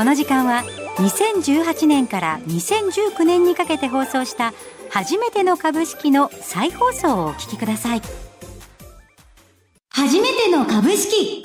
この時間は2018年から2019年にかけて放送した初めての株式の再放送をお聞きください。初めての株式。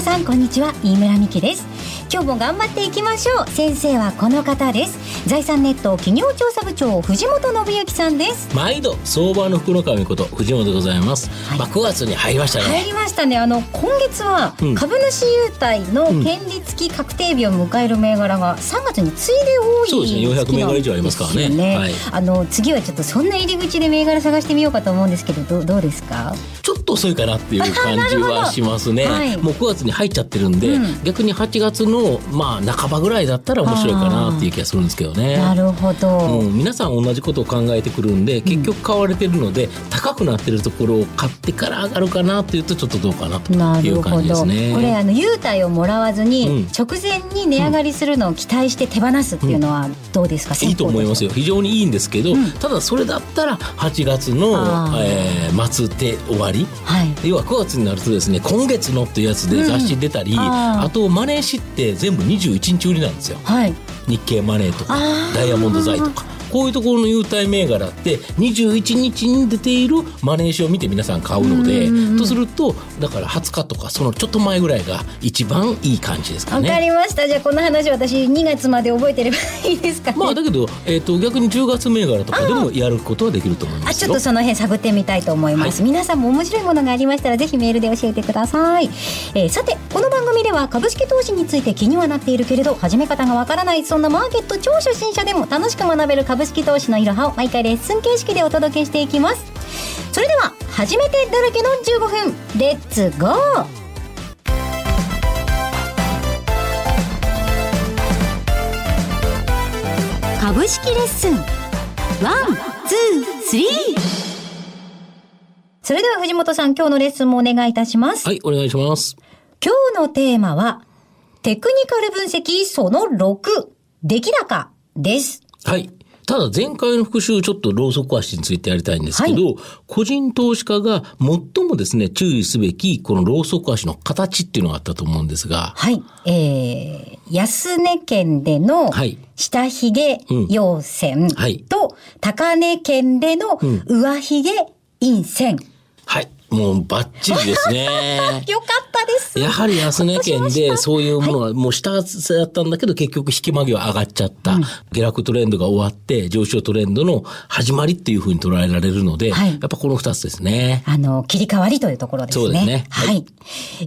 皆さんこんにちは。飯村美希です。今日も頑張っていきましょう。先生はこの方です。財産ネット企業調査部長藤本信之さんです。毎度相場の福の神こと藤本でございます、はい。まあ9月に入りましたね。入りましたね。あの今月はうん。株主優待の権利付き確定日を迎える銘柄が3月に次いで多いそうですね。400銘柄以上ありますからね。はい。あの次はちょっとそんな入り口で銘柄探してみようかと思うんですけどどうどうですか？ちょっと遅いかなっていう感じはしますね、はいもう9月に入っちゃってるんで、うん。逆に8月のまあ半ばぐらいだったら面白いかなっていう気がするんですけどね。なるほど、うん、皆さん同じことを考えてくるんで結局買われてるので、高くなってるところを買ってから上がるかなっていうとちょっとどうかなという感じですね。これあの優待をもらわずに、うん。直前に値上がりするのを期待して手放すっていうのはどうですか、いいと思いますよ。非常にいいんですけど、うん。ただそれだったら8月のえー末で終わり。はい。要は9月になるとですね今月のっていうやつで雑誌出たり、うん。あとマネー誌って全部21日売りなんですよ。はい。日経マネーとかダイヤモンド財とかこういうところの優待銘柄って21日に出ているマネー誌を見て皆さん買うので、うんうんうん。とするとだから20日とかそのちょっと前ぐらいが一番いい感じですかわね。かりました。じゃあこの話私2月まで覚えてればいいですかね、まあだけど、えー、と逆に10月銘柄とかでもやることはできると思いますよ。あちょっと。その辺探ってみたいと思います、皆さんも面白いものがありましたらぜひメールで教えてください、えーさてこの番組では株式投資について気にはなっているけれど始め方がわからないそんなマーケット超初心者でも楽しく学べる株式投資のいろはを毎回レッスン形式でお届けしていきますそれでは初めてだらけの15分レッツゴー株式レッスン one、two、three それでは藤本さん今日のレッスンもお願いいたします。はいお願いします。今日のテーマは、テクニカル分析その6、出来高です。はい。ただ前回の復習ちょっとローソク足についてやりたいんですけど、個人投資家が最もですね、注意すべきこのローソク足の形っていうのがあったと思うんですが、はい。えー、安値県でのはい下髭陽線はいと高値県での上髭陰線。はい。もうバッチリですね。よかったです。やはり安値県でそういうものはもう下だったんだけど結局引き間際上がっちゃった、下落トレンドが終わって上昇トレンドの始まりっていうふうに捉えられるので、はい。やっぱこの二つですね。あの、切り替わりというところですね。そうですね。は。はい。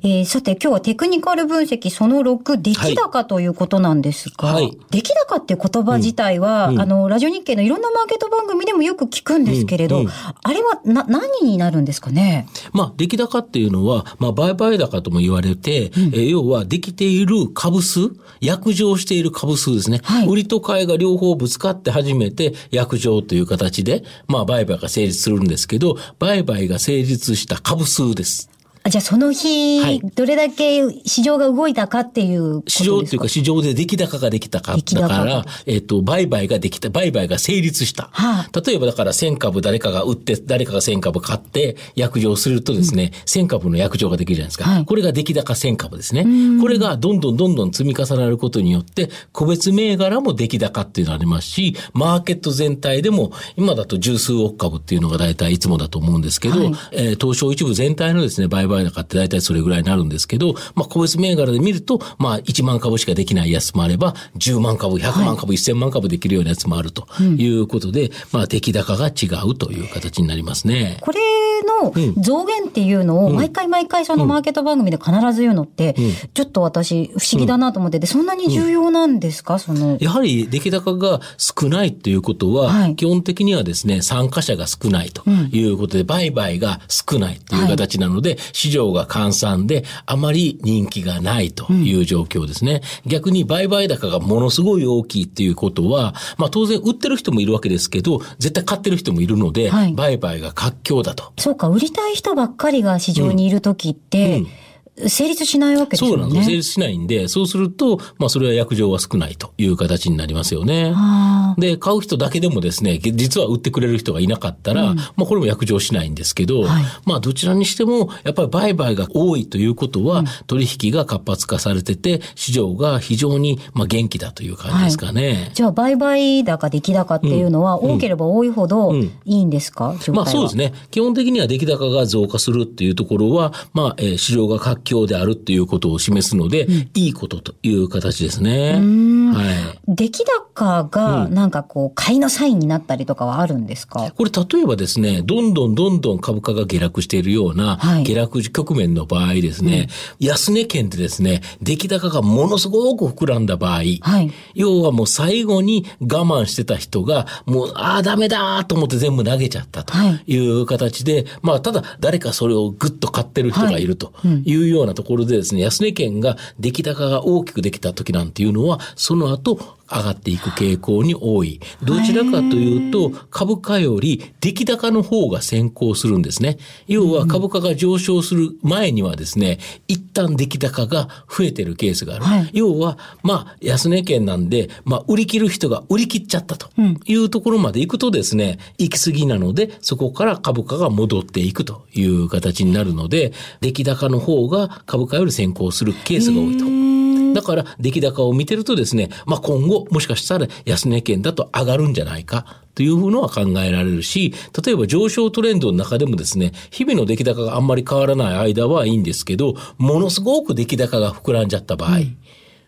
えーさて今日はテクニカル分析その6、出来高ということなんですが、はい。出来高っていう言葉自体は、あの、ラジオ日経のいろんなマーケット番組でもよく聞くんですけれど、うん。うん。あれはな、何になるんですかね？まあ、出来高っていうのは、まあ、売買高とも言われて、えー要は、できている株数、約定している株数ですね。はい売りと買いが両方ぶつかって初めて、約定という形で、まあ、売買が成立するんですけど、売買が成立した株数です。あじゃあその日、はい。どれだけ市場が動いたかっていう市場っていうか市場で出来高ができたか。だから、えっ、と、売買ができた、売買が成立した。は例えばだから1000株誰かが売って、誰かが1000株買って、約定するとですね、1000株の約定ができるじゃないですか。はい。これが出来高1000株ですね。これがどんどんどんどん積み重なることによって、個別銘柄も出来高っていうのがありますし、マーケット全体でも、今だと十数億株っていうのが大体いつもだと思うんですけど、はい。えー東証一部全体のですね、売買高って大体それぐらいになるんですけど、まあ、個別銘柄で見ると、まあ、1万株しかできないやつもあれば、10万株、100万株、1000万株できるようなやつもあるということで、まあ、出来高が違うという形になりますね。これの増減っていうのを毎回毎回そのマーケット番組で必ず言うのって、ちょっと私不思議だなと思って。て、そんなに重要なんですか？その。やはり出来高が少ないということは、はい。基本的にはですね、参加者が少ないということで、売買が少ないという形なので、市場が換算であまり人気がないという状況ですね。逆に売買高がものすごい大きいっていうことは、まあ当然売ってる人もいるわけですけど、絶対買ってる人もいるので、はい。売買が活況だと。うか、売りたい人ばっかりが市場にいる時って、成立しないわけですよね。そうなんです。成立しないんで、そうすると、まあそれは約定は少ないという形になりますよね。で、買う人だけでもですね、実は売ってくれる人がいなかったら、うん、まあこれも約定しないんですけど、はい、まあどちらにしても、やっぱり売買が多いということは、うん、取引が活発化されてて、市場が非常にまあ元気だという感じですかね。はい、じゃあ売買高、出来高っていうのは、多ければ多いほどいいんですか、まあそうですね。基本的には出来高が増加するっていうところは、まあ、えー、市場が活況であるっていうことを示すので、うん、いいことという形ですね。はい。出来高が、なんかこう、買いのサインになったりとかはあるんですか、これ例えばですね、どんどんどんどん株価が下落しているような、下落局面の場合ですね、うん、安値圏でですね、出来高がものすごく膨らんだ場合、はい、要はもう最後に我慢してた人が、もう、ああ、ダメだと思って全部投げちゃったとい。う形で、はい、まあ、ただ誰かそれをぐっと買ってる人がいるとい。うようようなところでですね、安値圏が出来高が大きくできた時なんていうのは、その後、上がっていく傾向に多い。どちらかというと、株価より出来高の方が先行するんですね。要は株価が上昇する前にはですね、一旦出来高が増えてるケースがある。はい、要は、まあ、安値圏なんで、まあ、売り切る人が売り切っちゃったというところまで行くとですね、行き過ぎなので、そこから株価が戻っていくという形になるので、出来高の方が株価より先行するケースが多いと。だから出来高を見てるとですね、まあ今後もしかしたら安値圏だと上がるんじゃないかというのは考えられるし、例えば上昇トレンドの中でもですね、日々の出来高があんまり変わらない間はいいんですけど、ものすごく出来高が膨らんじゃった場合、うん。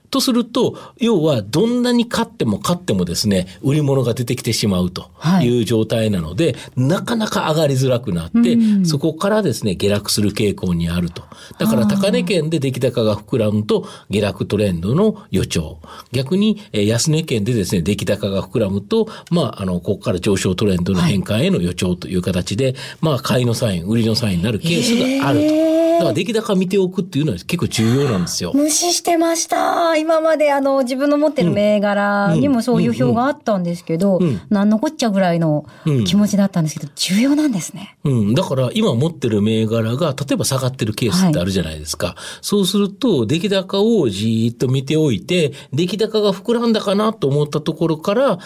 とすると、要はどんなに勝っても勝ってもですね、売り物が出てきてしまうという状態なので、はい、なかなか上がりづらくなって、うん、そこからですね、下落する傾向にあると。だから高値圏で出来高が膨らむと、下落トレンドの予兆。逆に、え安値圏でですね、出来高が膨らむと、まあ、あの、ここから上昇トレンドの変化への予兆という形で、はい、まあ、買いのサイン、売りのサインになるケースがあると。だから出来高見ておくっていうのは結構重要なんですよ。無視してました。今まであの自分の持ってる銘柄にもそういう表があったんですけど、何のこっちゃぐらいの気持ちだったんですけど、重要なんですね。うん。だから今持ってる銘柄が例えば下がってるケースってあるじゃないですか。はい、そうすると出来高をじーっと見ておいて、出来高が膨らんだかなと思ったところから、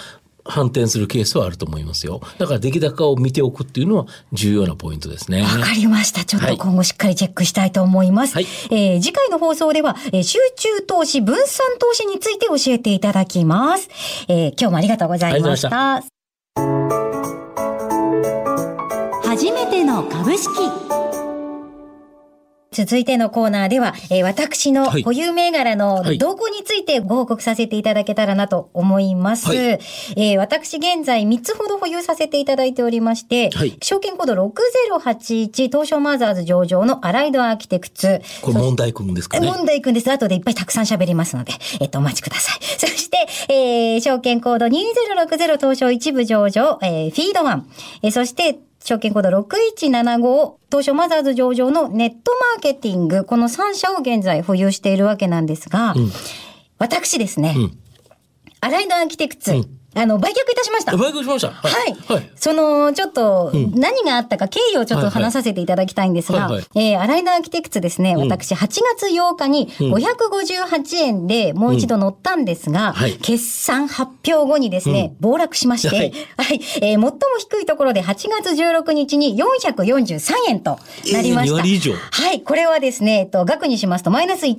反転するケースはあると思いますよ。だから出来高を見ておくっていうのは重要なポイントですね。わかりました。ちょっと今後しっかりチェックしたいと思います。はい、えー、次回の放送では、えー、集中投資、分散投資について教えていただきます。えー、今日もありがとうございました。初めての株式。続いてのコーナーでは、えー、私の保有銘柄の動向についてご報告させていただけたらなと思います。はい、えー、私現在3つほど保有させていただいておりまして、はい、証券コード6081東証マザーズ上場のアライドアーキテクツ。これ問題君ですかね問題君です。後でいっぱいたくさん喋りますので、えっ、と、お待ちください。そして、えー、証券コード2060東証一部上場、えー、フィードワン。えー、そして、証券コード6175、東証マザーズ上場のネットマーケティング、この3社を現在保有しているわけなんですが、うん、私ですね、うん、アライドアーキテクツ、うんあの、売却いたしました。売却しました。はい。はい。その、ちょっと、何があったか経緯をちょっと話させていただきたいんですが、はいはい、えー、アライダーアーキテクツですね、私、8月8日に558円でもう一度乗ったんですが、はい、決算発表後にですね、暴落しまして、はい、はい、えー、最も低いところで8月16日に443円となりました。えー、以上。はい。これはですね、えっと、額にしますと、マイナス1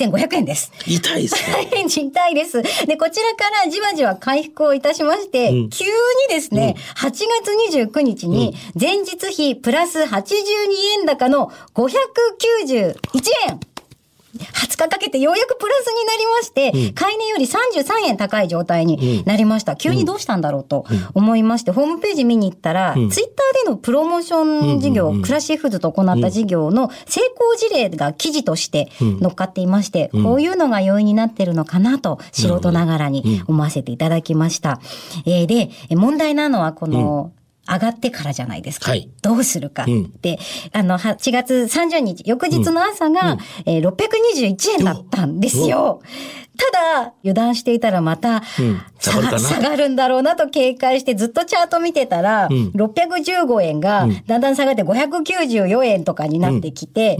万1500円です。痛いですね。痛いです。で、こちらからじわじわ回復をいたしまして、うん、急にですね、うん、8月29日に前日比プラス82円高の591円20日かけてようやくプラスになりまして、うん、買い値より33円高い状態になりました。うん、急にどうしたんだろうと思いまして、ホームページ見に行ったら、ツイッターでのプロモーション事業、クラシエフーズと行った事業の成功事例が記事として載っかっていまして、こういうのが要因になってるのかなと、素人ながらに思わせていただきました。えー、で、問題なのはこの、上がってからじゃないですか。はい、どうするかって、うん、あの、8月30日、翌日の朝が、うん、えー、621円だったんですよ。ただ、油断していたらまた、下が下がるんだろうなと警戒して、ずっとチャート見てたら、うん、615円が、だんだん下がって594円とかになってきて、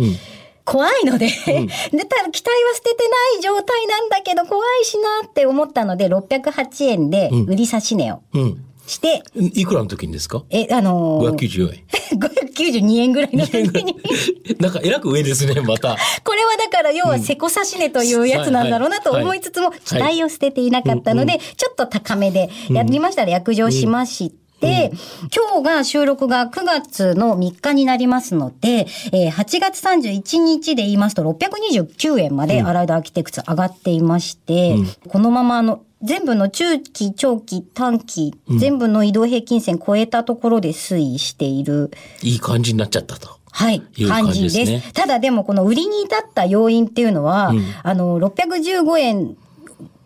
怖いので、うん、でただ期待は捨ててない状態なんだけど怖いしなって思ったので608円で売り差し値を。うんして。いくらの時にですか？え、あのー、594円。592円ぐらいの時に。なんか、えらく上ですね、また。これはだから、要は、せこさし値というやつなんだろうなと思いつつも、期待を捨てていなかったので、ちょっと高めでやりましたら、約定しまして、で、うん、今日が収録が9月の3日になりますので、えー、8月31日で言いますと629円までアライドアーキテクツ上がっていまして、うん、このままあの、全部の中期、長期、短期、うん、全部の移動平均線超えたところで推移している。いい感じになっちゃったと。はい、感じです。ただでもこの売りに至った要因っていうのは、あの、615円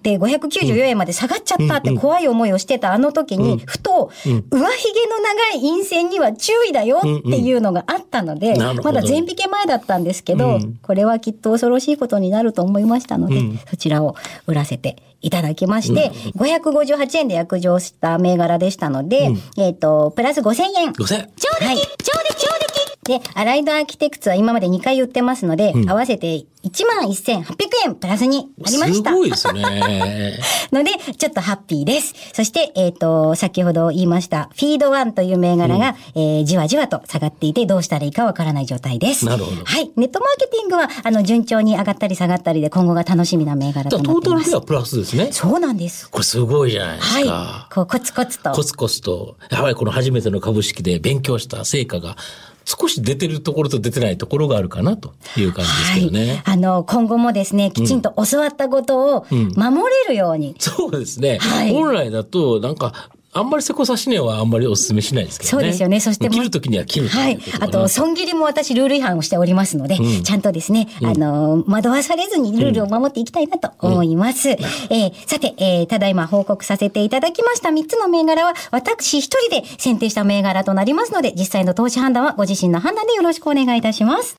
で594円まで下がっちゃったって怖い思いをしてたあの時に、ふと、上髭の長い陰線には注意だよっていうのがあったので、まだ全引け前だったんですけど、これはきっと恐ろしいことになると思いましたので、そちらを売らせていただきまして、558円で約定した銘柄でしたので、えっ、と、プラス5000円。5000円超でき、超でき、超できで、アライドアーキテクツは今まで2回言ってますので、合わせて1万1800円プラスになりました。すごいですね。ので、ちょっとハッピーです。そして、えっ、ー、と、先ほど言いました、フィードワンという銘柄が、うん、えー、じわじわと下がっていて、どうしたらいいかわからない状態です。なるほど。はい。ネットマーケティングは、あの、順調に上がったり下がったりで、今後が楽しみな銘柄となっています。トータルではプラスですね。そうなんです。これすごいじゃないですか。はい。こう、コツコツと。コツコツと。やはりこの初めての株式で勉強した成果が、少し出てるところと出てないところがあるかなという感じですけどね。はい、あの、今後もですね、きちんと教わったことを守れるように。うんうん、そうですね。はい、本来だと、なんか、あんまりセコ刺し値はあんまりお勧めしないですけどね。そうですよね。そして切るときには切るはい。あと、損切りも私ルール違反をしておりますので、うん、ちゃんとですね、あの、惑わされずにルールを守っていきたいなと思います。うん、えー、さて、えー、ただいま報告させていただきました3つの銘柄は、私一人で選定した銘柄となりますので、実際の投資判断はご自身の判断でよろしくお願いいたします。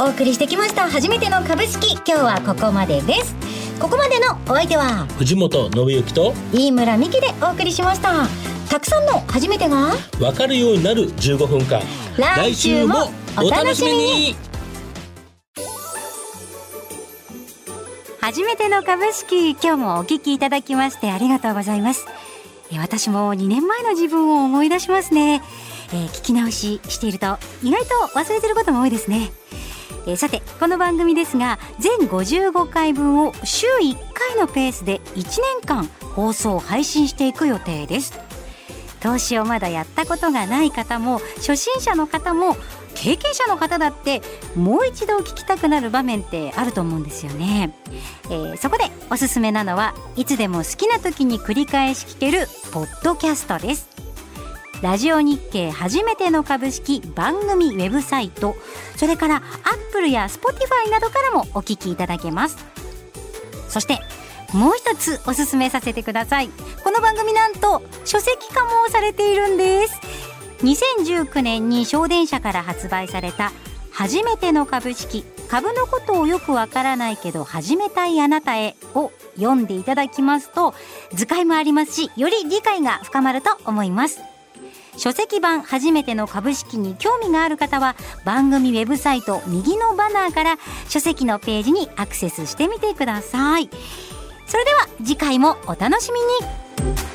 お送りしてきました。初めての株式。今日はここまでです。ここまでのお相手は藤本信之と飯村美希でお送りしました。たくさんの初めてがわかるようになる15分間。来週もお楽しみに。初めての株式。今日もお聞きいただきましてありがとうございます。私も2年前の自分を思い出しますね、えー、聞き直ししていると意外と忘れてることも多いですね。えー、さてこの番組ですが全55回分を週1回のペースで1年間放送配信していく予定です。投資をまだやったことがない方も初心者の方も経験者の方だってもう一度聞きたくなる場面ってあると思うんですよね、えー、そこでおすすめなのはいつでも好きな時に繰り返し聞けるポッドキャストです。ラジオ日経初めての株式番組ウェブサイトそれからアップルや Spotify などからもお聞きいただけます。そしてもう一つおすすめさせてください。この番組なんと書籍化もされているんです。2019年に祥伝社から発売された初めての株式株のことをよくわからないけど始めたいあなたへを読んでいただきますと図解もありますしより理解が深まると思います。書籍版初めての株式に興味がある方は番組ウェブサイト右のバナーから書籍のページにアクセスしてみてください。それでは次回もお楽しみに。